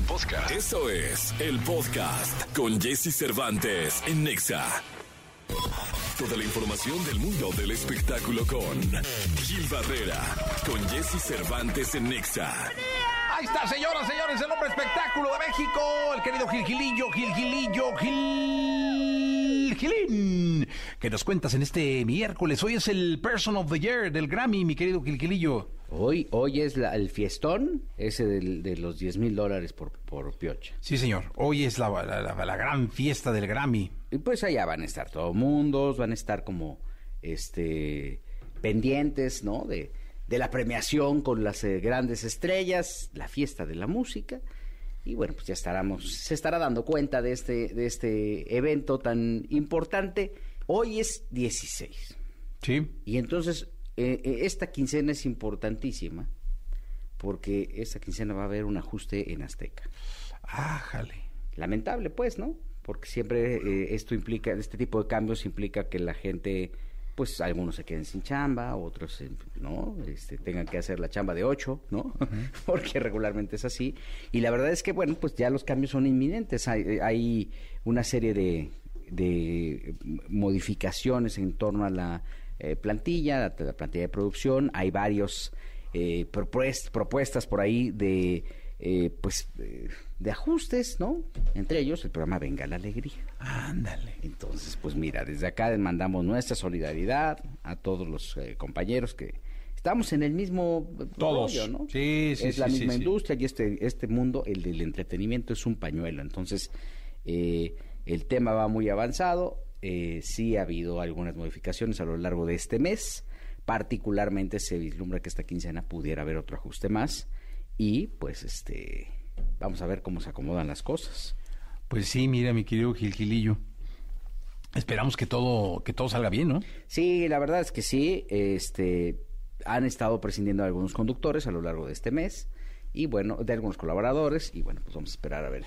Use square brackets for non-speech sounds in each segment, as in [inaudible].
podcast. Eso es el podcast con Jesse Cervantes en Nexa. Toda la información del mundo del espectáculo con Gil Barrera, con Jesse Cervantes en Nexa. Ahí está, señoras, señores, el hombre espectáculo de México, el querido Gil Gilillo, Gil Gilillo, Gil Gilín. ¿Qué nos cuentas en este miércoles? Hoy es el Person of the Year del Grammy, mi querido Gil Gilillo. Hoy, hoy es la- el fiestón, ese del- de, los 10 mil dólares por, por piocha. Sí, señor, hoy es la, la- la- la gran fiesta del Grammy. Y pues allá van a estar todos mundos, van a estar como este pendientes, ¿no? De, de la premiación con las eh, grandes estrellas, la fiesta de la música. Y bueno, pues ya estaremos, se estará dando cuenta de este, de este evento tan importante. Hoy es 16. Sí. Y entonces, eh, eh, esta quincena es importantísima porque esta quincena va a haber un ajuste en Azteca. Ájale. Lamentable, pues, ¿no? Porque siempre eh, esto implica, este tipo de cambios implica que la gente, pues algunos se queden sin chamba, otros, eh, ¿no? Este, tengan que hacer la chamba de ocho, ¿no? [laughs] Porque regularmente es así. Y la verdad es que, bueno, pues ya los cambios son inminentes. Hay, eh, hay una serie de, de modificaciones en torno a la eh, plantilla, la, la plantilla de producción. Hay varios eh, propuest- propuestas por ahí de eh, pues eh, de ajustes, ¿no? Entre ellos el programa Venga la Alegría. Ándale. Entonces, pues mira, desde acá les mandamos nuestra solidaridad a todos los eh, compañeros que estamos en el mismo Todos. rollo, ¿no? Sí, sí, Es la sí, misma sí, industria y este este mundo, el del entretenimiento es un pañuelo. Entonces, eh, el tema va muy avanzado. Eh, sí ha habido algunas modificaciones a lo largo de este mes. Particularmente se vislumbra que esta quincena pudiera haber otro ajuste más. Y pues este vamos a ver cómo se acomodan las cosas. Pues sí, mira, mi querido Gil Gilillo. Esperamos que todo, que todo salga bien, ¿no? Sí, la verdad es que sí. Este han estado prescindiendo de algunos conductores a lo largo de este mes y bueno, de algunos colaboradores y bueno, pues vamos a esperar a ver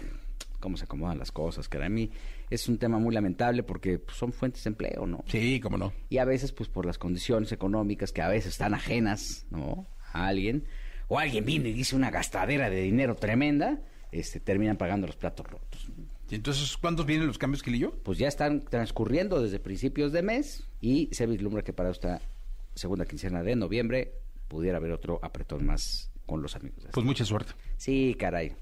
cómo se acomodan las cosas. Que a mí es un tema muy lamentable porque pues, son fuentes de empleo, ¿no? Sí, cómo no. Y a veces, pues por las condiciones económicas que a veces están ajenas, ¿no? A alguien, o alguien viene y dice una gastadera de dinero tremenda, este, terminan pagando los platos rotos. Y entonces, ¿cuántos vienen los cambios, Gilillo? Pues ya están transcurriendo desde principios de mes y se vislumbra que para esta segunda quincena de noviembre pudiera haber otro apretón más con los amigos. Pues mucha suerte. Sí, caray.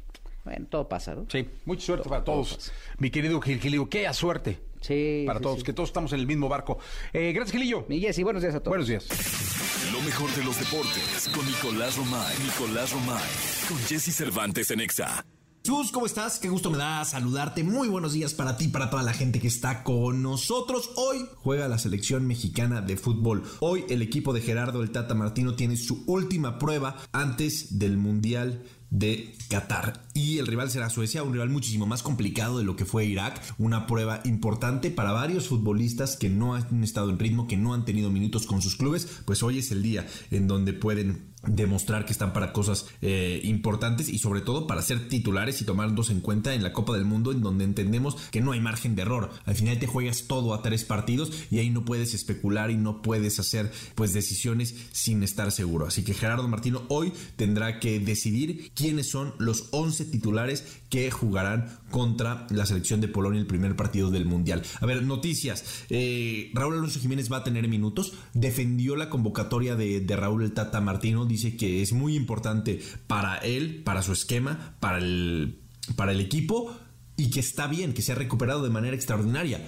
Bueno, todo pasa, ¿no? Sí, mucha suerte para todo todos. Mi querido Gil Gilillo, qué a suerte Sí. para sí, todos, sí. que todos estamos en el mismo barco. Eh, gracias, Gilillo. Mi Jessy, buenos días a todos. Buenos días. Lo mejor de los deportes con Nicolás Romay. Nicolás Romay. Con Jesse Cervantes en Nexa. Jesús, ¿cómo estás? Qué gusto me da saludarte. Muy buenos días para ti, para toda la gente que está con nosotros. Hoy juega la selección mexicana de fútbol. Hoy el equipo de Gerardo el Tata Martino tiene su última prueba antes del Mundial de Qatar. Y el rival será Suecia, un rival muchísimo más complicado de lo que fue Irak. Una prueba importante para varios futbolistas que no han estado en ritmo, que no han tenido minutos con sus clubes. Pues hoy es el día en donde pueden demostrar que están para cosas eh, importantes y sobre todo para ser titulares y tomarlos en cuenta en la Copa del Mundo en donde entendemos que no hay margen de error. Al final te juegas todo a tres partidos y ahí no puedes especular y no puedes hacer pues decisiones sin estar seguro. Así que Gerardo Martino hoy tendrá que decidir quiénes son los 11 titulares que jugarán contra la selección de Polonia el primer partido del Mundial. A ver, noticias. Eh, Raúl Alonso Jiménez va a tener minutos. Defendió la convocatoria de, de Raúl el Tata Martino. Dice que es muy importante para él, para su esquema, para el, para el equipo y que está bien, que se ha recuperado de manera extraordinaria.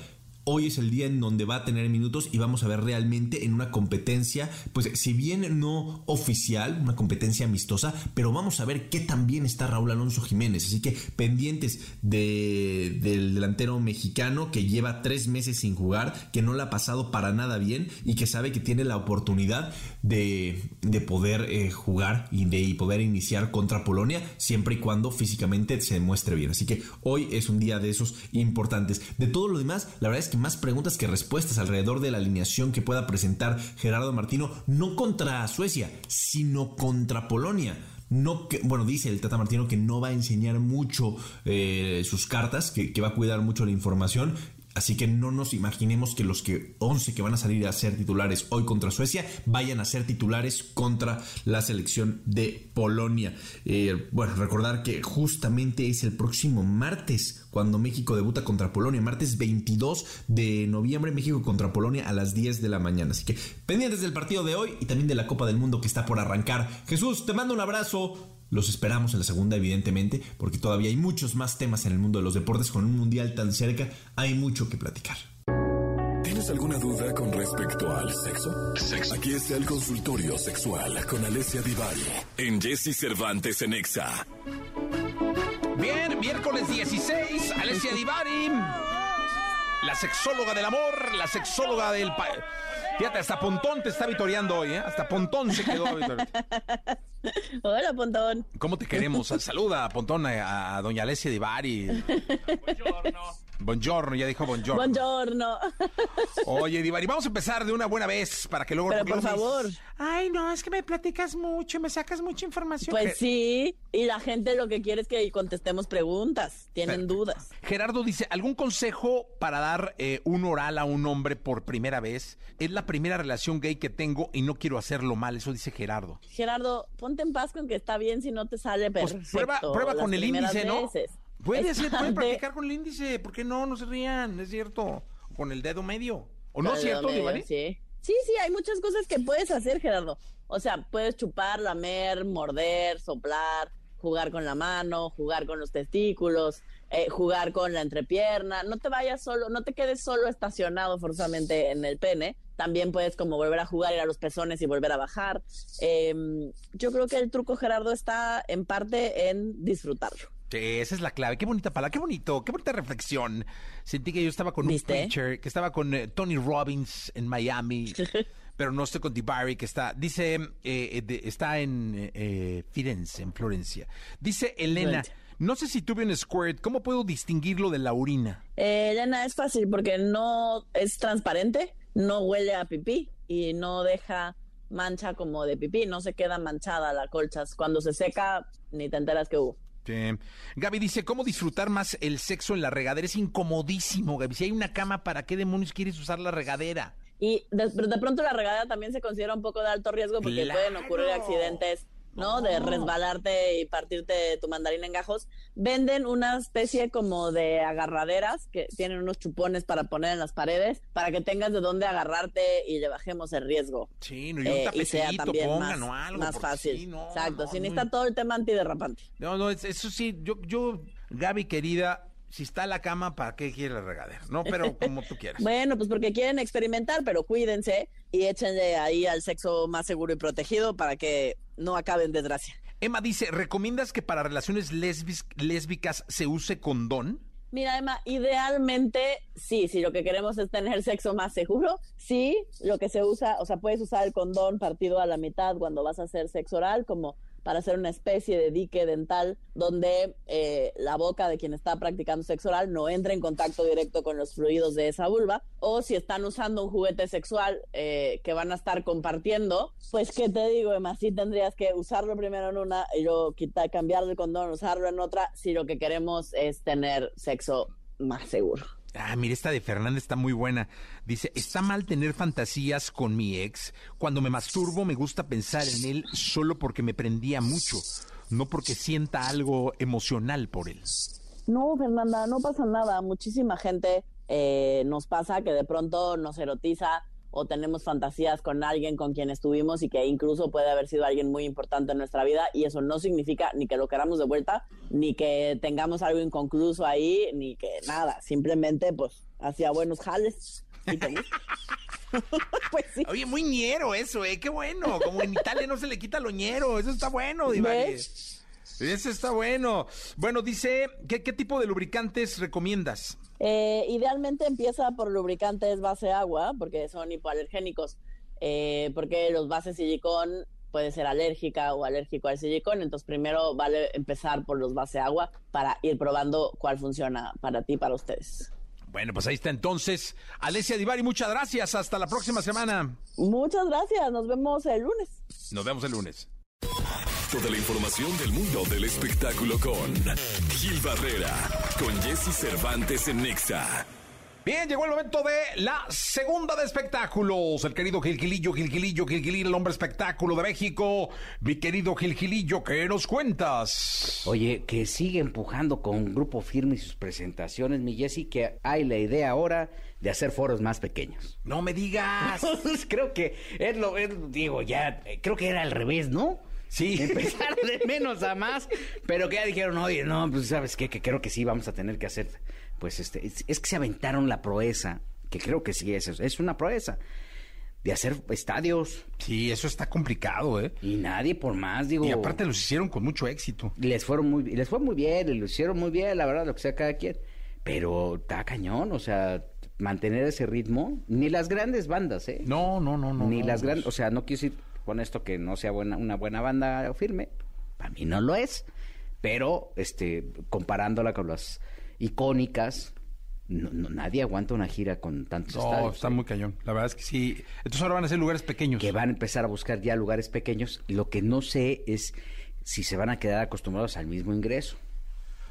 Hoy es el día en donde va a tener minutos y vamos a ver realmente en una competencia, pues si bien no oficial, una competencia amistosa, pero vamos a ver qué tan bien está Raúl Alonso Jiménez. Así que pendientes de- del delantero mexicano que lleva tres meses sin jugar, que no le ha pasado para nada bien y que sabe que tiene la oportunidad de, de poder eh, jugar y de y poder iniciar contra Polonia, siempre y cuando físicamente se muestre bien. Así que hoy es un día de esos importantes. De todo lo demás, la verdad es que más preguntas que respuestas alrededor de la alineación que pueda presentar Gerardo Martino, no contra Suecia, sino contra Polonia. No bueno, dice el Tata Martino que no va a enseñar mucho eh, sus cartas, que va a cuidar mucho la información. Así que no nos imaginemos que los que 11 que van a salir a ser titulares hoy contra Suecia vayan a ser titulares contra la selección de Polonia. Eh, bueno, recordar que justamente es el próximo martes cuando México debuta contra Polonia, martes 22 de noviembre, México contra Polonia a las 10 de la mañana. Así que pendientes del partido de hoy y también de la Copa del Mundo que está por arrancar. Jesús, te mando un abrazo. Los esperamos en la segunda, evidentemente, porque todavía hay muchos más temas en el mundo de los deportes. Con un mundial tan cerca, hay mucho que platicar. ¿Tienes alguna duda con respecto al sexo? Sexo. Aquí está el consultorio sexual con Alessia Divari en Jesse Cervantes en Exa. Bien, miércoles 16, Alessia Divari, la sexóloga del amor, la sexóloga del... Pa Fíjate, hasta Pontón te está vitoreando hoy, ¿eh? Hasta Pontón se quedó. [laughs] Hola, Pontón. ¿Cómo te queremos? Saluda, Pontón, a, a doña Alessia Divari. Buongiorno. Buongiorno, ya dijo buongiorno. Buongiorno. Oye, Divari, vamos a empezar de una buena vez para que luego... Pero por favor. Ay, no, es que me platicas mucho, me sacas mucha información. Pues sí, y la gente lo que quiere es que contestemos preguntas, tienen dudas. Gerardo dice, ¿algún consejo para dar eh, un oral a un hombre por primera vez? Es la primera relación gay que tengo y no quiero hacerlo mal, eso dice Gerardo. Gerardo, ponte en paz con que está bien si no te sale perfecto. Pues prueba, prueba con el índice, ¿no? veces. Puede ser, pueden de- practicar con el índice, ¿por qué no? No se rían, es cierto. Con el dedo medio. ¿O no es cierto, medio, Sí. sí, sí, hay muchas cosas que puedes hacer, Gerardo. O sea, puedes chupar, lamer, morder, soplar, jugar con la mano, jugar con los testículos, eh, jugar con la entrepierna. No te vayas solo, no te quedes solo estacionado forzosamente en el pene. También puedes como volver a jugar, ir a los pezones y volver a bajar. Eh, yo creo que el truco, Gerardo, está en parte en disfrutarlo. Sí, esa es la clave. Qué bonita palabra, qué bonito, qué bonita reflexión. Sentí que yo estaba con ¿Viste? un preacher, que estaba con eh, Tony Robbins en Miami, [laughs] pero no estoy con Divari, que está, dice, eh, de- está en eh, eh, Firenze, en Florencia. Dice Elena, no sé si tuve un squirt, ¿cómo puedo distinguirlo de la orina? Eh, Elena, es fácil porque no es transparente, no huele a pipí y no deja mancha como de pipí, no se queda manchada la colcha. Cuando se seca, ni te enteras que hubo. Sí. Gaby dice, ¿cómo disfrutar más el sexo en la regadera? Es incomodísimo, Gaby. Si hay una cama, ¿para qué demonios quieres usar la regadera? Y de, de pronto la regadera también se considera un poco de alto riesgo porque ¡Claro! pueden ocurrir accidentes, ¿no? De resbalarte y partirte tu mandarina en gajos. Venden una especie como de agarraderas que tienen unos chupones para poner en las paredes para que tengas de dónde agarrarte y le bajemos el riesgo. Sí, no, y un Eh, y sea también pongan más, o algo. más porque fácil. sí, no, Exacto, no, si no. necesita todo el tema antiderrapante. No, no, es- eso sí, yo, yo, Gaby querida, si está la cama, ¿para qué quiere la regadera? No, pero como tú quieras. [laughs] Bueno, pues porque quieren experimentar, pero cuídense y échenle ahí al sexo más seguro y protegido para que no acabe en desgracia. Emma dice, ¿recomiendas que para relaciones lésbicas se use condón? Mira, Emma, idealmente sí, si lo que queremos es tener sexo más seguro, sí, lo que se usa, o sea, puedes usar el condón partido a la mitad cuando vas a hacer sexo oral, como para hacer una especie de dique dental donde eh, la boca de quien está practicando sexo oral no entre en contacto directo con los fluidos de esa vulva, o si están usando un juguete sexual eh, que van a estar compartiendo, pues qué te digo, Emma, sí tendrías que usarlo primero en una y luego quitar, cambiar el condón, usarlo en otra, si lo que queremos es tener sexo más seguro. Ah, mira, esta de Fernández está muy buena. Dice, está mal tener fantasías con mi ex. Cuando me masturbo me gusta pensar en él solo porque me prendía mucho, no porque sienta algo emocional por él. No, Fernanda, no pasa nada. Muchísima gente eh, nos pasa que de pronto nos erotiza o tenemos fantasías con alguien con quien estuvimos y que incluso puede haber sido alguien muy importante en nuestra vida y eso no significa ni que lo queramos de vuelta, ni que tengamos algo inconcluso ahí, ni que nada. Simplemente, pues, hacía buenos jales. ¿Y [laughs] pues sí. Oye, muy ñero eso, ¿eh? Qué bueno. Como en Italia no se le quita lo ñero. Eso está bueno, Divari. Eso está bueno. Bueno, dice, ¿qué, qué tipo de lubricantes recomiendas? Eh, idealmente empieza por lubricantes base agua, porque son hipoalergénicos, eh, porque los bases silicón puede ser alérgica o alérgico al silicón, entonces primero vale empezar por los base agua para ir probando cuál funciona para ti, para ustedes. Bueno, pues ahí está entonces. Alessia Divari, muchas gracias. Hasta la próxima semana. Muchas gracias, nos vemos el lunes. Nos vemos el lunes. Toda la información del mundo del espectáculo con Gil Barrera, con Jesse Cervantes en Nexa. Bien, llegó el momento de la segunda de espectáculos. El querido Gilgilillo, Gilgilillo, Gilgilillo, el hombre espectáculo de México. Mi querido Gilgilillo, ¿qué nos cuentas? Oye, que sigue empujando con Grupo Firme y sus presentaciones, mi Jessy, que hay la idea ahora de hacer foros más pequeños. No me digas. [laughs] creo que es lo, es- digo, ya, creo que era al revés, ¿no? Sí. [laughs] Empezar de menos a más, pero que ya dijeron, oye, no, pues sabes qué, que creo que sí vamos a tener que hacer, pues este, es, es que se aventaron la proeza, que creo que sí es, es una proeza, de hacer estadios Sí, eso está complicado, ¿eh? y nadie por más, digo. Y aparte los hicieron con mucho éxito. les fueron muy les fue muy bien, y lo hicieron muy bien, la verdad, lo que sea cada quien. Pero está cañón, o sea, mantener ese ritmo, ni las grandes bandas, ¿eh? No, no, no, no. ni no, las no. grandes, o sea, no quiero decir con esto que no sea buena una buena banda firme, para mí no lo es, pero este comparándola con las icónicas, no- no- nadie aguanta una gira con tantos No, estadios. está ¿eh? muy cañón. La verdad es que sí. Entonces ahora van a ser lugares pequeños. que van a empezar a buscar ya lugares pequeños. Lo que no sé es si se van a quedar acostumbrados al mismo ingreso.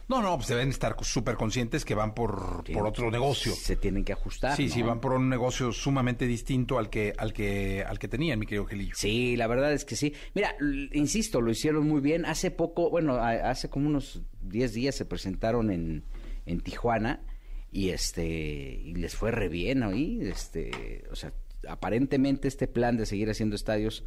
No, no, pues deben estar súper conscientes que van por, Sí, por otro negocio. Se tienen que ajustar. Sí, ¿no? sí, van por un negocio sumamente distinto al que, al que, al que tenían, mi querido Gelillo. Sí, la verdad es que sí. Mira, insisto, lo hicieron muy bien. Hace poco, bueno, hace como unos 10 días se presentaron en, en Tijuana y este y les fue re bien ahí, este, o sea, aparentemente este plan de seguir haciendo estadios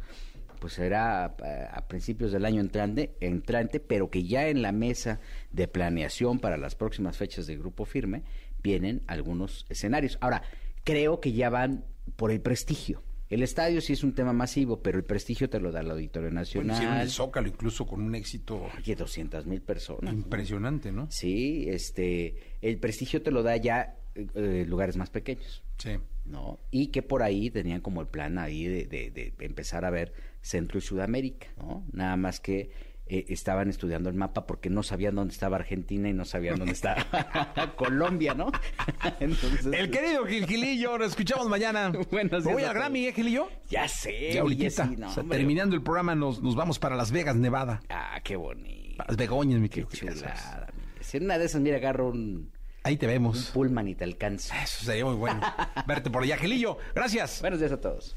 pues será a, a principios del año entrante, entrante, pero que ya en la mesa de planeación para las próximas fechas de Grupo Firme vienen algunos escenarios. Ahora, creo que ya van por el prestigio. El estadio sí es un tema masivo, pero el prestigio te lo da el Auditorio Bueno, hicieron Nacional. el Zócalo incluso con un éxito Oye, 200 mil personas. impresionante, ¿no? Sí, este, el prestigio te lo da ya eh, lugares más pequeños. Sí. ¿no? Y que por ahí tenían como el plan ahí de, de- de empezar a ver Centro y Sudamérica, ¿no? Nada más que eh, estaban estudiando el mapa porque no sabían dónde estaba Argentina y no sabían dónde estaba [laughs] [laughs] Colombia, ¿no? [laughs] Entonces, El querido Gil Gilillo, nos escuchamos mañana. Buenos días Voy a al. Grammy, ¿eh, Gilillo? ya sé, Ya oye, ahorita. sí, no, O sea, hombre. terminando el programa nos, nos vamos para Las Vegas, Nevada. Ah, qué bonito. Las Begoñas, mi querido. Chulada. Si en una de esas, mira, agarro un, Ahí te un vemos. pullman y te alcanza. Eso sería muy bueno. Verte por allá, Gilillo. Gracias. Buenos días a todos.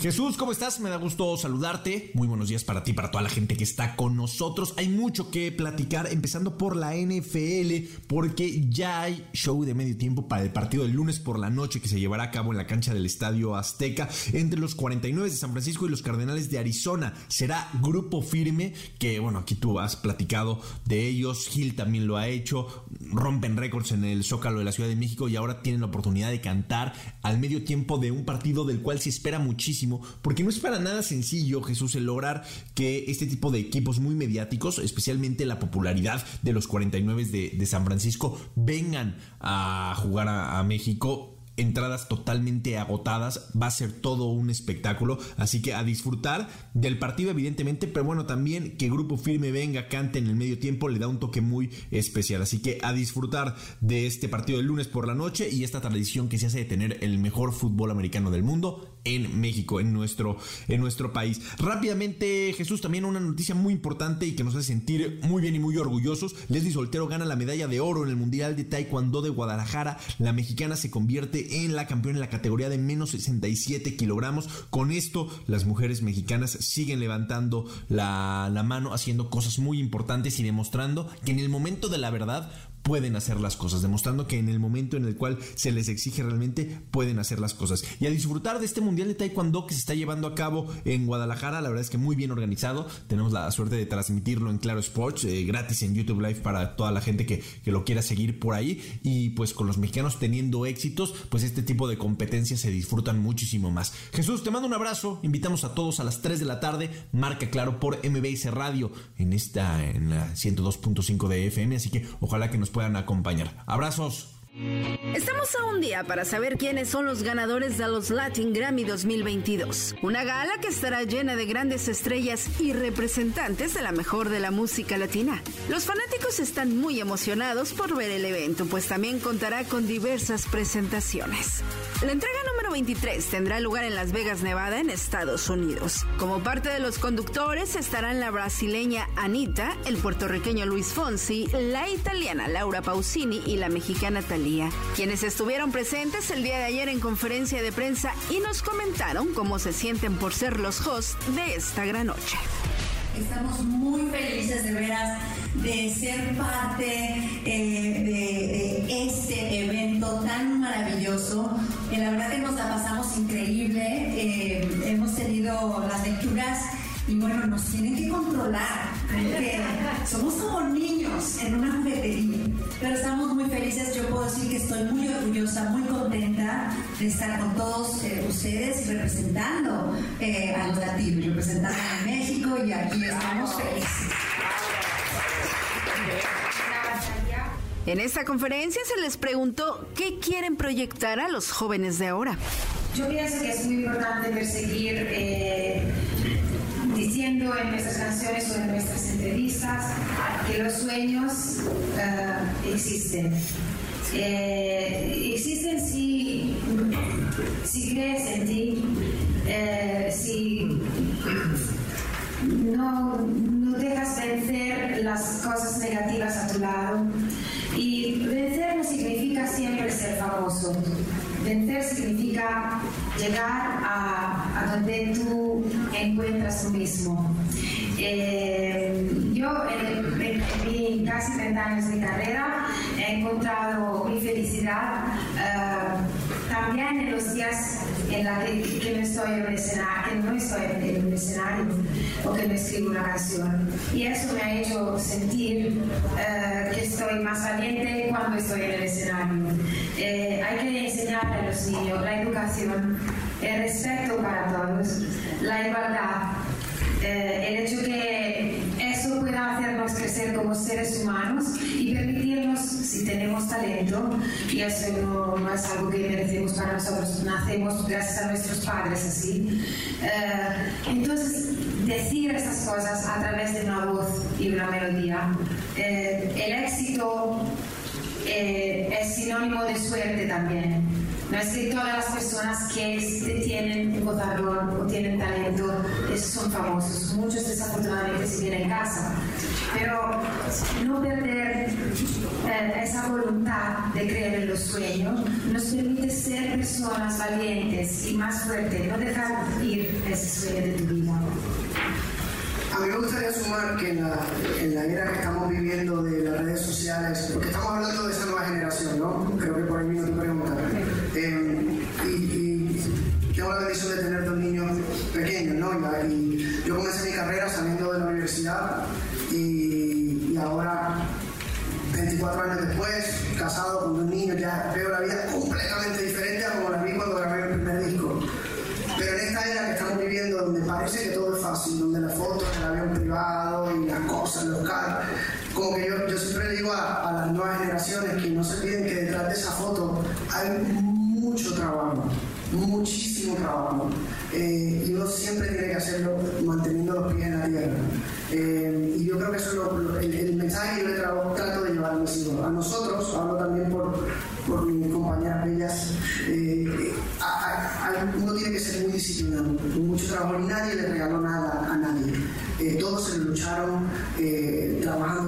Jesús, ¿cómo estás? Me da gusto saludarte. Muy buenos días para ti, para toda la gente que está con nosotros. Hay mucho que platicar, empezando por la NFL, porque ya hay show de medio tiempo para el partido del lunes por la noche que se llevará a cabo en la cancha del Estadio Azteca entre los 49 de San Francisco y los Cardenales de Arizona. Será grupo firme, que bueno, aquí tú has platicado de ellos. Gil también lo ha hecho. Rompen récords en el Zócalo de la Ciudad de México y ahora tienen la oportunidad de cantar al medio tiempo de un partido del cual se espera muchísimo, porque no es para nada sencillo, Jesús, el lograr que este tipo de equipos muy mediáticos, especialmente la popularidad de los 49 de, San Francisco, vengan a jugar a México entradas totalmente agotadas, va a ser todo un espectáculo, así que a disfrutar del partido evidentemente, pero bueno, también que Grupo Firme venga, cante en el medio tiempo, le da un toque muy especial, así que a disfrutar de este partido del lunes por la noche y esta tradición que se hace de tener el mejor fútbol americano del mundo en México, en nuestro, en nuestro país. Rápidamente, Jesús, también una noticia muy importante y que nos hace sentir muy bien y muy orgullosos. Leslie Soltero gana la medalla de oro en el Mundial de Taekwondo de Guadalajara. La mexicana se convierte en la campeona en la categoría de menos 67 kilogramos. Con esto, las mujeres mexicanas siguen levantando la, la mano, haciendo cosas muy importantes y demostrando que en el momento de la verdad pueden hacer las cosas, demostrando que en el momento en el cual se les exige realmente pueden hacer las cosas. Y a disfrutar de este Mundial de Taekwondo que se está llevando a cabo en Guadalajara, la verdad es que muy bien organizado. Tenemos la suerte de transmitirlo en Claro Sports, eh, gratis en YouTube Live para toda la gente que, que lo quiera seguir por ahí. Y pues con los mexicanos teniendo éxitos, pues este tipo de competencias se disfrutan muchísimo más. Jesús, te mando un abrazo. Invitamos a todos a las 3 de la tarde. Marca Claro por MBS Radio en esta, en la 102.5 de FM. Así que ojalá que nos puedan acompañar. Abrazos. Estamos a un día para saber quiénes son los ganadores de los Latin Grammy 2022. Una gala que estará llena de grandes estrellas y representantes de la mejor de la música latina. Los fanáticos están muy emocionados por ver el evento, pues también contará con diversas presentaciones. La entrega número número 23 tendrá lugar en Las Vegas, Nevada, en Estados Unidos. Como parte de los conductores estarán la brasileña Anita, el puertorriqueño Luis Fonsi, la italiana Laura Pausini y la mexicana Quienes estuvieron presentes el día de ayer en conferencia de prensa y nos comentaron cómo se sienten por ser los hosts de esta gran noche. Estamos muy felices de veras de ser parte eh, de, este evento tan maravilloso. Eh, la verdad que nos la pasamos increíble. Eh, hemos tenido las lecturas y bueno, nos tienen que controlar, porque somos como niños en una juguetería, pero estamos muy felices, yo puedo decir que estoy muy orgullosa, muy contenta de estar con todos eh, ustedes representando eh, a los latinos, representando a México y aquí estamos felices. En esta conferencia se les preguntó qué quieren proyectar a los jóvenes de ahora. Yo pienso que es muy importante perseguir eh, diciendo en nuestras canciones o en nuestras entrevistas que los sueños uh, existen. Eh, existen si, si crees en ti, eh, si no, no dejas vencer las cosas negativas a tu lado. Y vencer no significa siempre ser famoso. Vencer significa llegar a, a donde tú encuentras tú mismo. Eh, yo en, mis casi 30 años de carrera he encontrado mi felicidad uh, también en los días en los que, que, no estoy en el escenario, no estoy en el escenario o que no escribo una canción. Y eso me ha hecho sentir uh, que estoy más valiente cuando estoy en el escenario. Eh, hay que enseñarle a los niños la educación, el respeto para todos, la igualdad, eh, el hecho que pueda hacernos crecer como seres humanos y permitirnos, si tenemos talento, y eso no, no es algo que merecemos para nosotros, nacemos gracias a nuestros padres así. Eh, entonces, decir esas cosas a través de una voz y una melodía. Eh, el éxito eh, es sinónimo de suerte también. No es que todas las personas que tienen votador o tienen talento son famosos. Muchos desafortunadamente siguen en casa. Pero no perder eh, esa voluntad de creer en los sueños nos permite ser personas valientes y más fuertes. No dejar ir ese sueño de tu vida. A mí me gustaría sumar que en la, en la, era que estamos viviendo de las redes sociales, porque estamos hablando de esa nueva generación, ¿no? Creo que por ahí vino tu dos niños pequeños, ¿no? Y, yo comencé mi carrera saliendo de la universidad y, y ahora 24 años después, casado con dos niños, ya veo la vida completamente diferente a como la vi cuando grabé el primer disco. Pero en esta era que estamos viviendo, donde parece que todo es fácil, donde las fotos, el avión privado y las cosas, los carros, como que yo, yo siempre digo a, a, las nuevas generaciones que no se olviden que detrás de esa foto hay mucho trabajo, muchísimo trabajo. Eh, y uno siempre tiene que hacerlo manteniendo los pies en la tierra. Eh, y yo creo que eso es lo, lo, el, el, mensaje que yo le trago, trato de llevar a mis hijos. A nosotros, hablo también por, por mis compañeras bellas, eh, a, a, uno tiene que ser muy disciplinado, mucho trabajo y nadie le regaló nada a nadie. Eh, todos se lucharon, eh, trabajando,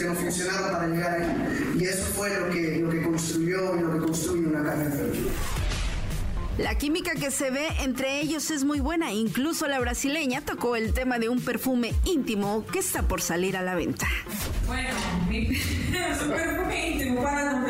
que no funcionaron para llegar ahí. Y eso fue lo que, lo que construyó y lo que construye una carrera. La química que se ve entre ellos es muy buena. Incluso la brasileña tocó el tema de un perfume íntimo que está por salir a la venta. Bueno, mi, [laughs] es un perfume íntimo para,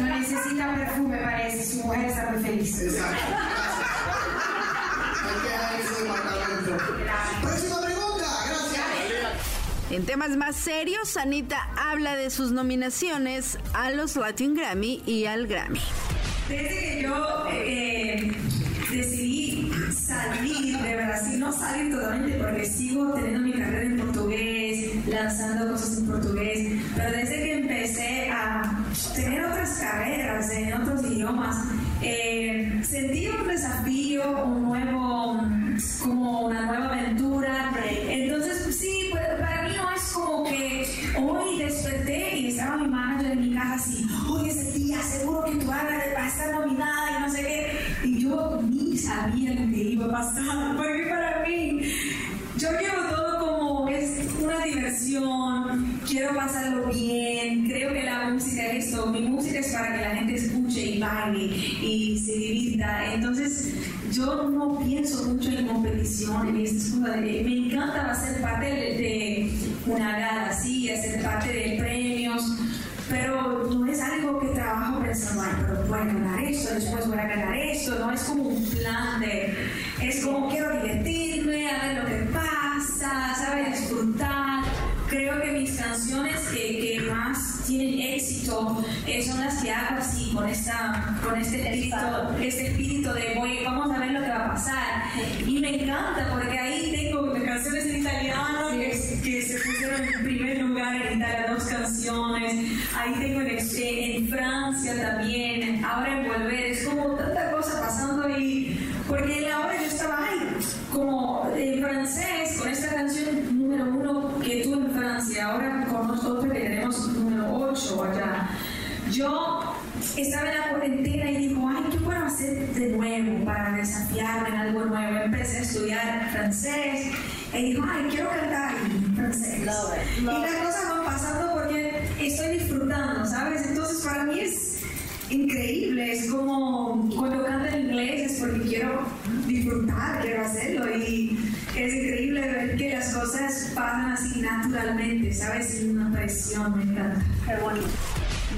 No necesita perfume, parece. Su mujer está muy feliz. Exacto. Hay que dejar ese departamento. Próxima pregunta. Gracias. En temas más serios, Anita habla de sus nominaciones a los Latin Grammy y al Grammy. Desde que yo eh, decidí salir de Brasil, no salir totalmente porque sigo teniendo mi carrera en portugués, lanzando cosas en otros idiomas, eh, Me encanta ser parte de, una gala así, hacer parte de premios, pero no es algo que trabajo pensando, ay, pero voy a ganar esto, después voy a ganar esto, no es como un plan de, es como quiero divertirme, a ver lo que pasa, ¿sabes? Disfrutar. Creo que mis canciones que más tienen éxito eh, son las que hago así, con, esta, con este, espíritu, este espíritu de voy, vamos a ver lo que va a pasar. Y me encanta porque ahí tengo canciones en italiano que, que se pusieron en primer lugar en Italia, dos canciones. Ahí tengo en, en Francia también, ahora en Volver. Es como tanta cosa pasando ahí. Porque en la hora yo estaba ahí, como en francés, con esta canción número uno que tú en Francia, ahora con nosotros que tenemos número 8 allá. Yo estaba en la cuarentena y digo, ay, ¿qué puedo hacer de nuevo para desafiarme en algo nuevo? Empecé a estudiar francés y digo, ay, quiero cantar en francés. y las cosas van pasando porque estoy disfrutando, ¿sabes? Entonces para mí es increíble, es como cuando canto en inglés es porque quiero disfrutar, quiero hacerlo y es increíble ver que las cosas pasan así naturalmente, ¿sabes? Sin una presión, me encanta. Qué bonito.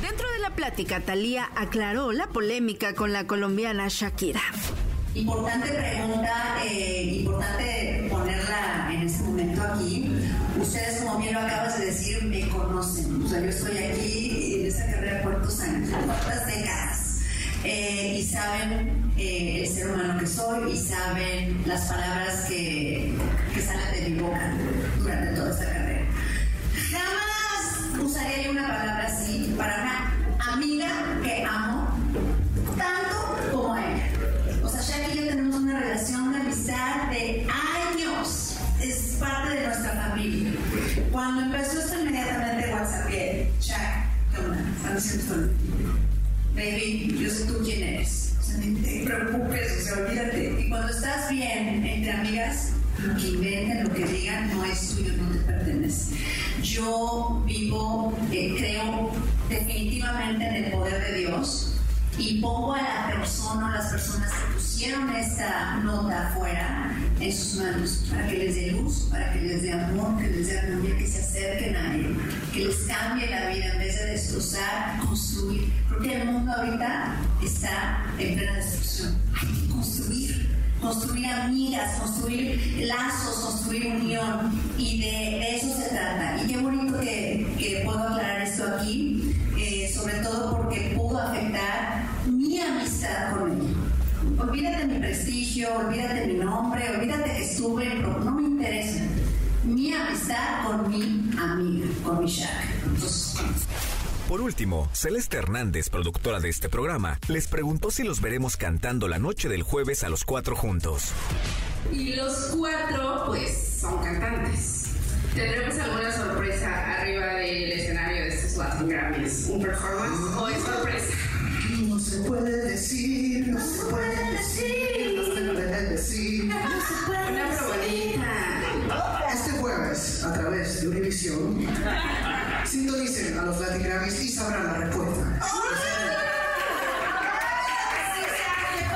Dentro de la plática, Talía aclaró la polémica con la colombiana Shakira. Importante pregunta, eh, importante ponerla en este momento aquí. Ustedes, como bien lo acabas de decir, me conocen. O sea, yo estoy aquí en esta carrera cuántos años, cuántas décadas. Eh, y saben eh, el ser humano que soy y saben las palabras que, que salen de mi boca durante toda esta carrera. Jamás usaría yo una palabra así para una amiga que amo tanto como a ella. O sea, Shaq y yo tenemos una relación de amistad de años. Es parte de nuestra familia. Cuando empezó esto inmediatamente WhatsApp, Shaq, ¿qué onda? Baby, yo sé tú quién eres. O sea, ni te preocupes, o sea, olvídate. Y cuando estás bien entre amigas, lo que inventen, lo que digan, no es tuyo, no te pertenece. Yo vivo, eh, creo definitivamente en el poder de Dios y pongo a la persona o las personas que pusieron esta nota afuera en sus manos para que les dé luz, para que les dé amor, que les dé armonía, que se acerquen a Él, que les cambie la vida en vez de destrozar, construir. Porque el mundo ahorita está en plena destrucción. Construir. amigas, construir lazos, construir unión. Y de, eso se trata. Y qué bonito que, puedo aclarar esto aquí, eh, sobre todo porque pudo afectar mi amistad con él. Olvídate mi prestigio, olvídate mi nombre, olvídate que estuve, no me interesa. Mi amistad con mi amiga, con mi Shaq. Por último, Celeste Hernández, productora de este programa, les preguntó si los veremos cantando la noche del jueves a los cuatro juntos. Y los cuatro, pues, son cantantes. ¿Tendremos alguna sorpresa arriba del escenario de estos Latin Grammys? ¿Un performance o es sorpresa? No se puede decir, no se puede decir, no se puede decir. [laughs] Una probadita. Este jueves, a través de Univision, [laughs] sintonicen a los Latin Grammys y sabrán la respuesta.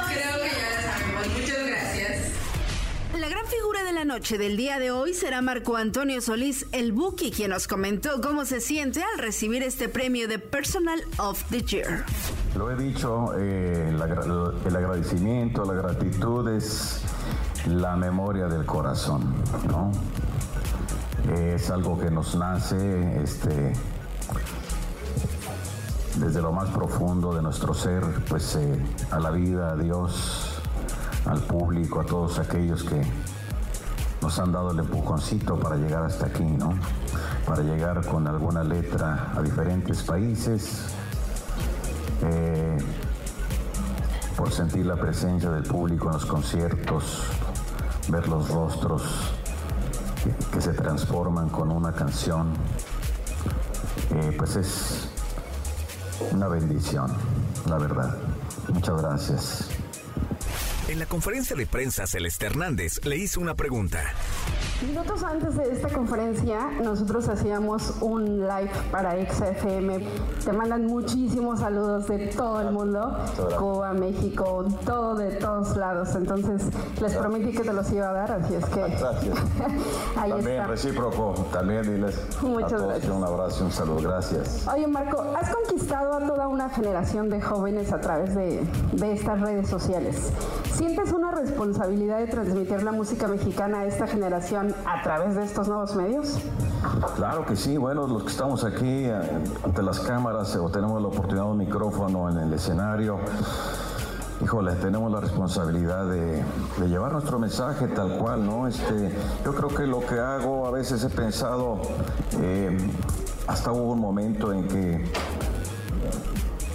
Creo que ya la sabemos. Muchas gracias. La gran figura de la noche del día de hoy será Marco Antonio Solís, el Buki, quien nos comentó cómo se siente al recibir este premio de Personal of the Year. Lo he dicho, eh, el, agra- el agradecimiento, la gratitud es la memoria del corazón, ¿no? Es algo que nos nace este, desde lo más profundo de nuestro ser, pues eh, a la vida, a Dios, al público, a todos aquellos que nos han dado el empujoncito para llegar hasta aquí, ¿no? Para llegar con alguna letra a diferentes países, eh, por sentir la presencia del público en los conciertos, ver los rostros que, se transforman con una canción, eh, pues es una bendición, la verdad. Muchas gracias. En la conferencia de prensa, Celeste Hernández le hizo una pregunta. Minutos antes de esta conferencia, nosotros hacíamos un live para XFM. Te mandan muchísimos saludos de todo el mundo, Cuba, México, todo de todos lados. Entonces, les prometí que te los iba a dar, así es que Gracias. [laughs] ahí También está. recíproco, también diles Muchas a todos gracias. un abrazo y un saludo. Gracias. Oye, Marco, has conquistado a toda una generación de jóvenes a través de, de estas redes sociales. ¿Sientes una responsabilidad de transmitir la música mexicana a esta generación a través de estos nuevos medios? Claro que sí, bueno, los que estamos aquí eh, ante las cámaras eh, o tenemos la oportunidad de un micrófono en el escenario, híjole, tenemos la responsabilidad de, llevar nuestro mensaje tal cual, ¿no? Este, yo creo que lo que hago, a veces he pensado, eh, hasta hubo un momento en que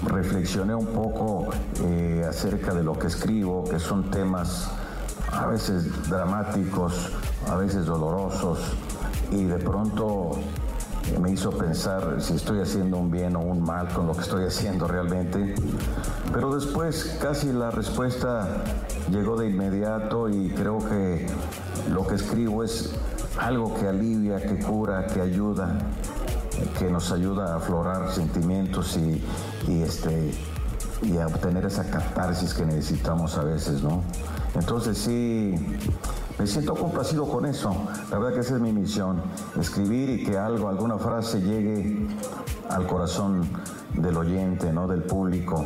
reflexioné un poco eh, acerca de lo que escribo, que son temas a veces dramáticos, a veces dolorosos, y de pronto me hizo pensar si estoy haciendo un bien o un mal con lo que estoy haciendo realmente. Pero después casi la respuesta llegó de inmediato y creo que lo que escribo es algo que alivia, que cura, que ayuda, que nos ayuda a aflorar sentimientos y, este, y a obtener esa catarsis que necesitamos a veces, ¿no? Entonces sí, me siento complacido con eso. La verdad que esa es mi misión, escribir y que algo, alguna frase llegue al corazón del oyente, ¿no? Del público,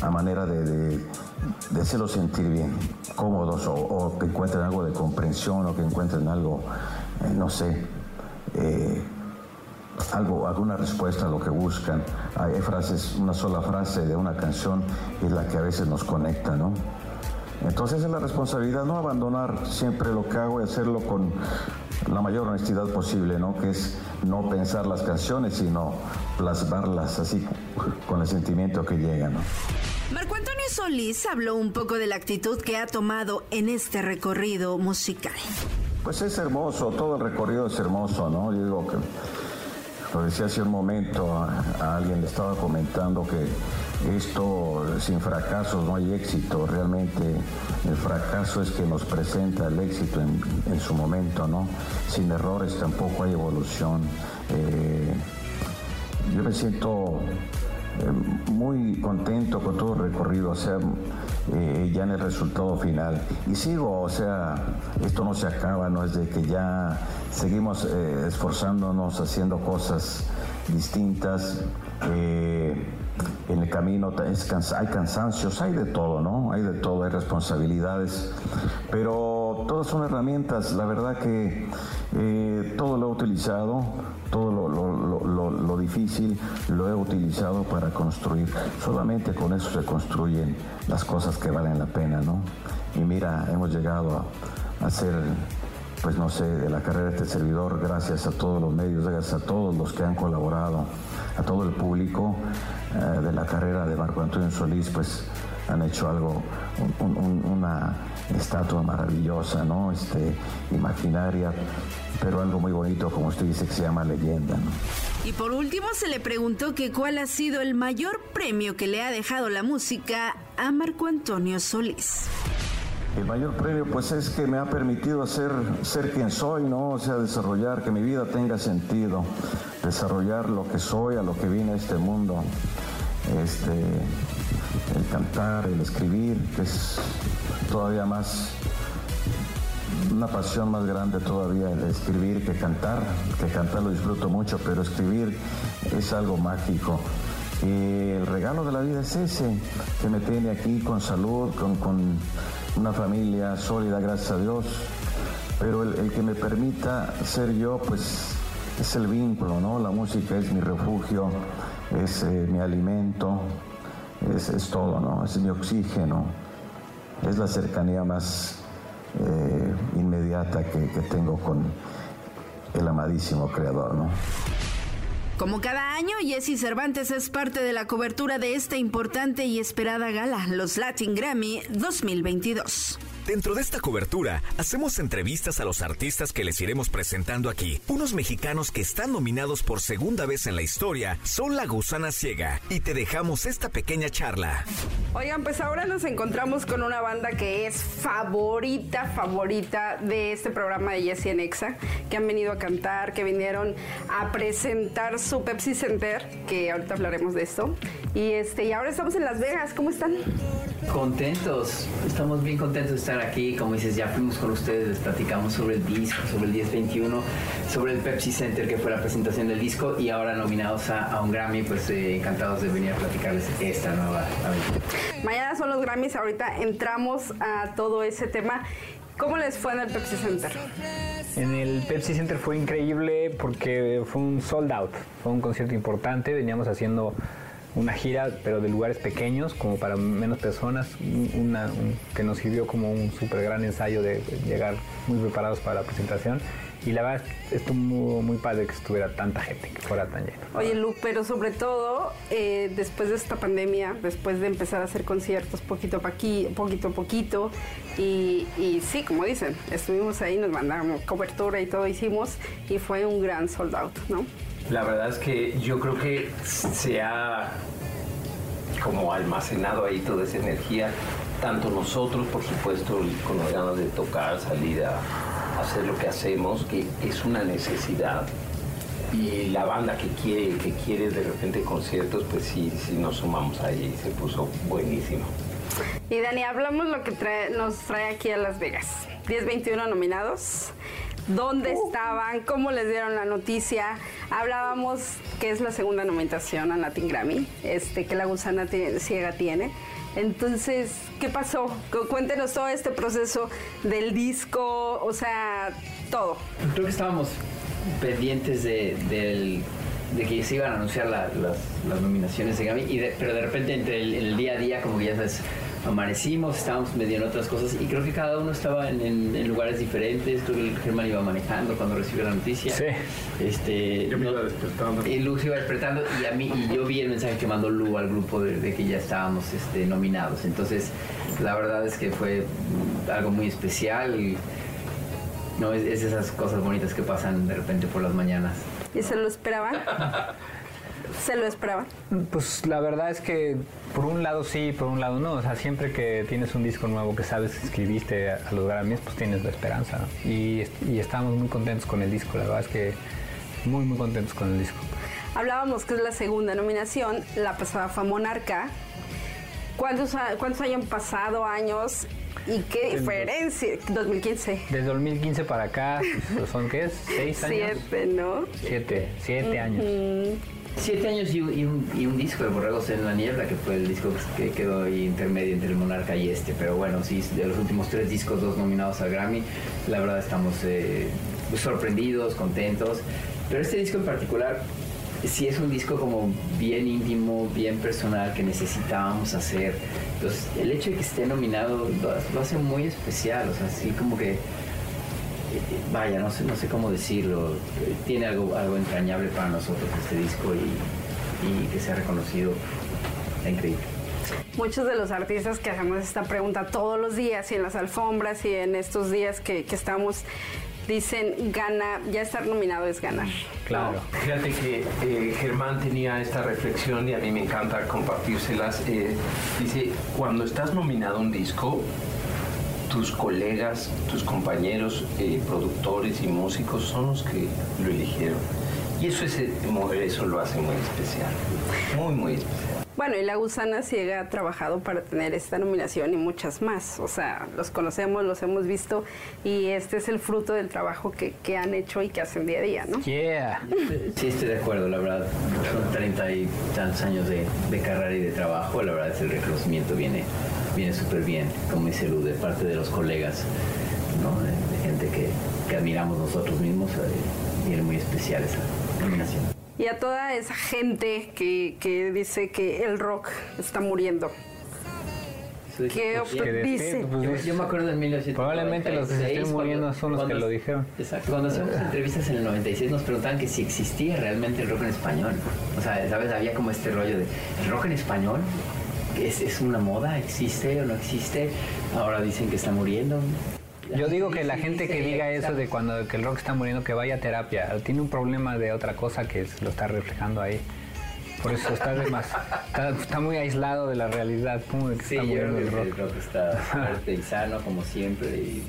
a manera de, de, hacerlo sentir bien, cómodos o, o que encuentren algo de comprensión o que encuentren algo, eh, no sé, eh, algo, alguna respuesta a lo que buscan. Hay frases, una sola frase de una canción es la que a veces nos conecta, ¿no? Entonces es la responsabilidad, no abandonar siempre lo que hago y hacerlo con la mayor honestidad posible, ¿no? Que es no pensar las canciones, sino plasmarlas así con el sentimiento que llega, ¿no? Marco Antonio Solís habló un poco de la actitud que ha tomado en este recorrido musical. Pues es hermoso, todo el recorrido es hermoso, ¿no? Yo digo que, lo decía hace un momento, a, alguien le estaba comentando que esto sin fracasos no hay éxito, realmente el fracaso es que nos presenta el éxito en, su momento, ¿no? Sin errores tampoco hay evolución. Eh, yo me siento eh, muy contento con todo el recorrido, o eh, ya en el resultado final. Y sigo, o sea, esto no se acaba, no es de que ya seguimos eh, esforzándonos, haciendo cosas distintas. Eh, en el camino es hay cansancios, hay de todo, ¿no? Hay de todo, hay responsabilidades, pero todas son herramientas. La verdad que eh, todo lo he utilizado, todo lo, difícil lo he utilizado para construir. Solamente con eso se construyen las cosas que valen la pena, ¿no? Y mira, hemos llegado a, a ser pues no sé, la carrera de este servidor, gracias a todos los medios, gracias a todos los que han colaborado, a todo el público eh, de la carrera de Marco Antonio Solís, pues han hecho algo, un- un- un- una estatua maravillosa, ¿no? Este, imaginaria, pero algo muy bonito, como usted dice, que se llama leyenda, ¿no? Y por último se le preguntó que cuál ha sido el mayor premio que le ha dejado la música a Marco Antonio Solís. El mayor premio pues es que me ha permitido ser, ser quien soy, ¿no? O sea, desarrollar, que mi vida tenga sentido, desarrollar lo que soy, a lo que vine a este mundo. Este, el cantar, el escribir, que es todavía más, una pasión más grande todavía el escribir que cantar, que cantar lo disfruto mucho, pero escribir es algo mágico. Y el regalo de la vida es ese, que me tiene aquí con salud, con, con una familia sólida, gracias a Dios. Pero el, el que me permita ser yo, pues es el vínculo, ¿no? La música es mi refugio, es eh, mi alimento, es, es todo, ¿no? Es mi oxígeno, es la cercanía más eh, inmediata que, que tengo con el amadísimo Creador, ¿no? Como cada año, Jesse Cervantes es parte de la cobertura de esta importante y esperada gala, los Latin Grammy 2022. Dentro de esta cobertura, hacemos entrevistas a los artistas que les iremos presentando aquí. Unos mexicanos que están nominados por segunda vez en la historia son La Gusana Ciega y te dejamos esta pequeña charla. Oigan, pues ahora nos encontramos con una banda que es favorita, favorita de este programa de Jessie en Exa, que han venido a cantar, que vinieron a presentar su Pepsi Center, que ahorita hablaremos de esto. Y este, y ahora estamos en Las Vegas, ¿cómo están? Contentos, estamos bien contentos de estar aquí. Como dices, ya fuimos con ustedes, les platicamos sobre el disco, sobre el 1021, sobre el Pepsi Center, que fue la presentación del disco, y ahora nominados a, a un Grammy, pues eh, encantados de venir a platicarles esta nueva aventura. Mañana son los Grammys, ahorita entramos a todo ese tema. ¿Cómo les fue en el Pepsi Center? En el Pepsi Center fue increíble porque fue un sold out, fue un concierto importante, veníamos haciendo una gira pero de lugares pequeños como para menos personas, un- una, un- que nos sirvió como un súper gran ensayo de llegar muy preparados para la presentación y la verdad estuvo muy, padre que estuviera tanta gente, que fuera tan lleno. Oye, Lu, pero sobre todo eh, después de esta pandemia, después de empezar a hacer conciertos poquito a poquito poquito, y, y sí, como dicen, estuvimos ahí, nos mandamos cobertura y todo hicimos, y fue un gran sold out, ¿no? La verdad es que yo creo que se ha como almacenado ahí toda esa energía, tanto nosotros, por supuesto, con las ganas de tocar, salir a hacer lo que hacemos, que es una necesidad. Y la banda que quiere, que quiere de repente conciertos, pues sí, sí nos sumamos ahí, se puso buenísimo. Y Dani, hablamos lo que trae- nos trae aquí a Las Vegas. 10-21 nominados. ¿Dónde estaban? ¿Cómo les dieron la noticia? Hablábamos que es la segunda nominación a Latin Grammy, este, que la gusana ciega tiene. Entonces, ¿qué pasó? Cu- Cuéntenos todo este proceso del disco, o sea, todo. Creo que estábamos pendientes de, del- de que se iban a anunciar la- las, las nominaciones de Grammy, y de- pero de repente entre el, el día a día, como que ya sabes, amanecimos, estábamos medio en otras cosas, y creo que cada uno estaba en, en- en lugares diferentes, creo que el Germán iba manejando cuando recibió la noticia. Sí. Este, yo me iba despertando. Y Lu se iba despertando, y a mí, y yo vi el mensaje que mandó Lu al grupo de, de que ya estábamos este, nominados, entonces la verdad es que fue algo muy especial, y no, es, es esas cosas bonitas que pasan de repente por las mañanas. ¿Y se lo esperaban? [laughs] ¿Se lo esperaban? Pues la verdad es que por un lado sí, por un lado no. O sea, siempre que tienes un disco nuevo que sabes que escribiste a, a los Grammys, pues tienes la esperanza. ¿no? Y, y estamos muy contentos con el disco. La verdad es que muy, muy contentos con el disco. Hablábamos que es la segunda nominación, la pasada fue Monarca. ¿Cuántos, cuántos hayan pasado años y qué diferencia? 2015. Desde 2015 para acá, ¿son qué es? ¿Seis años? Siete, ¿no? Siete, siete años. Siete años y, un- y un, disco de Borregos en la Niebla, que fue el disco que quedó ahí intermedio entre el Monarca y este. Pero bueno, sí, de los últimos tres discos, dos nominados al Grammy, la verdad estamos eh, sorprendidos, contentos. Pero este disco en particular, sí es un disco como bien íntimo, bien personal, que necesitábamos hacer. Entonces, el hecho de que esté nominado lo hace muy especial, o sea, así como que vaya, no sé, no sé cómo decirlo, eh, tiene algo, algo entrañable para nosotros este disco y, y que sea reconocido, está increíble. Muchos de los artistas que hacemos esta pregunta todos los días y en las alfombras y en estos días que, que estamos dicen gana, ya estar nominado es ganar. Claro. Fíjate que eh, Germán tenía esta reflexión y a mí me encanta compartírselas. Eh, dice, cuando estás nominado a un disco, tus colegas, tus compañeros, eh, productores y músicos son los que lo eligieron. Y eso, es, eso lo hace muy especial. Muy, muy especial. Bueno, y La Gusana Ciega ha trabajado para tener esta nominación y muchas más. O sea, los conocemos, los hemos visto y este es el fruto del trabajo que, que han hecho y que hacen día a día, ¿no? Yeah. Sí, estoy de acuerdo, la verdad. Son 30 y tantos años de, de carrera y de trabajo. La verdad es el reconocimiento viene viene súper bien, como dice Lu, de parte de los colegas, ¿no? de, de gente que, que, admiramos nosotros mismos. Eh, viene muy especial esa nominación. Y a toda esa gente que, que dice que el rock está muriendo. ¿Qué que dice? Pues, yo, yo, me acuerdo en 1996. Probablemente los que se estén muriendo son los cuando, que lo dijeron. Exacto. Cuando hacíamos entrevistas en el 96 nos preguntaban que si existía realmente el rock en español. O sea, ¿sabes? Había como este rollo de ¿el rock en español? ¿Es, es una moda? ¿Existe o no existe? Ahora dicen que está muriendo. Yo digo que la gente que diga eso de cuando que el rock está muriendo, que vaya a terapia. Tiene un problema de otra cosa que lo está reflejando ahí. Por eso está, de más, está, está, muy aislado de la realidad. ¿Cómo que sí, está muriendo el rock? el rock está fuerte y sano como siempre. Y,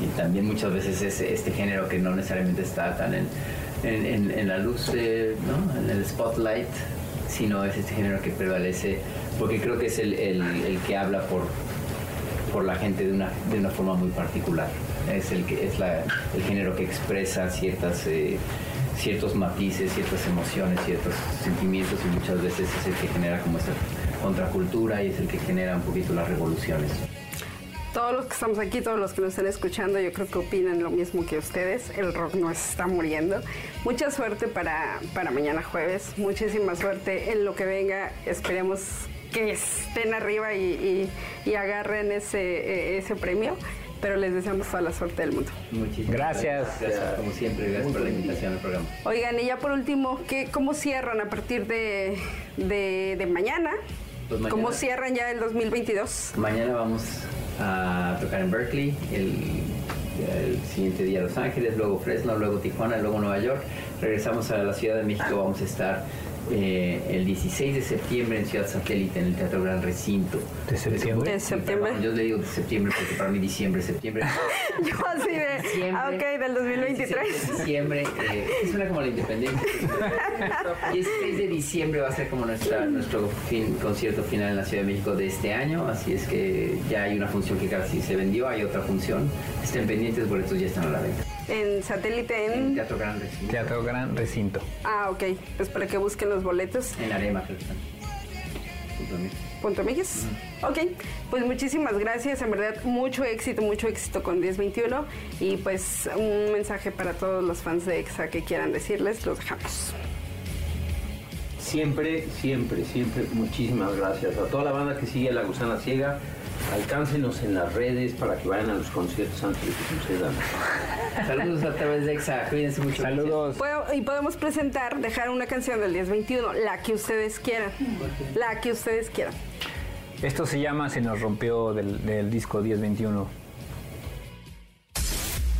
y, y también muchas veces es este género que no necesariamente está tan en, en, en, en la luz, de, ¿no? en el spotlight, sino es este género que prevalece, porque creo que es el, el, que habla por, por la gente de una, de una forma muy particular. Es el, que, es la, el género que expresa ciertas, eh, ciertos matices, ciertas emociones, ciertos sentimientos y muchas veces es el que genera como esta contracultura y es el que genera un poquito las revoluciones. Todos los que estamos aquí, todos los que nos están escuchando, yo creo que opinan lo mismo que ustedes. El rock no está muriendo. Mucha suerte para, para mañana jueves. Muchísima suerte en lo que venga. Esperemos que estén arriba y, y, y agarren ese, ese premio. Pero les deseamos toda la suerte del mundo. Muchísimas gracias. gracias. gracias. Como siempre, gracias por la invitación al programa. Oigan, y ya por último, ¿qué, ¿cómo cierran a partir de, de, de mañana? Pues mañana? ¿Cómo cierran ya el 2022? Mañana vamos a tocar en Berkeley, el, el, siguiente día Los Ángeles, luego Fresno, luego Tijuana, luego Nueva York. Regresamos a la Ciudad de México, vamos a estar eh, el 16 de septiembre en Ciudad Satélite, en el Teatro Gran Recinto. ¿De septiembre? ¿De septiembre? Yo le digo de septiembre porque para mí diciembre, septiembre. [laughs] Yo así de, diciembre, ah, ok, del 2023. Diciembre, eh, suena como la independencia. [laughs] 16 de diciembre va a ser como nuestra, nuestro fin, concierto final en la Ciudad de México de este año, así es que ya hay una función que casi se vendió, hay otra función. Estén pendientes, boletos ya están a la venta. En satélite en... en Teatro Gran Recinto. Teatro Gran Recinto. Ah, ok. Pues para que busquen los boletos. En Arema, creo que están. Punto. Uh -huh. Ok, pues muchísimas gracias, en verdad mucho éxito, mucho éxito con 1021 y pues un mensaje para todos los fans de EXA que quieran decirles, los dejamos. Siempre, siempre, siempre muchísimas gracias a toda la banda que sigue La Gusana Ciega. Alcáncenos en las redes para que vayan a los conciertos antes de que sucedan. Saludos a través de EXA, cuídense mucho. Saludos. Puedo, y podemos presentar, dejar una canción del 1021, la que ustedes quieran. La que ustedes quieran. Esto se llama Se nos rompió del, del disco 1021.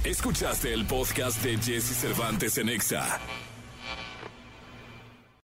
Escuchaste el podcast de Jesse Cervantes en EXA.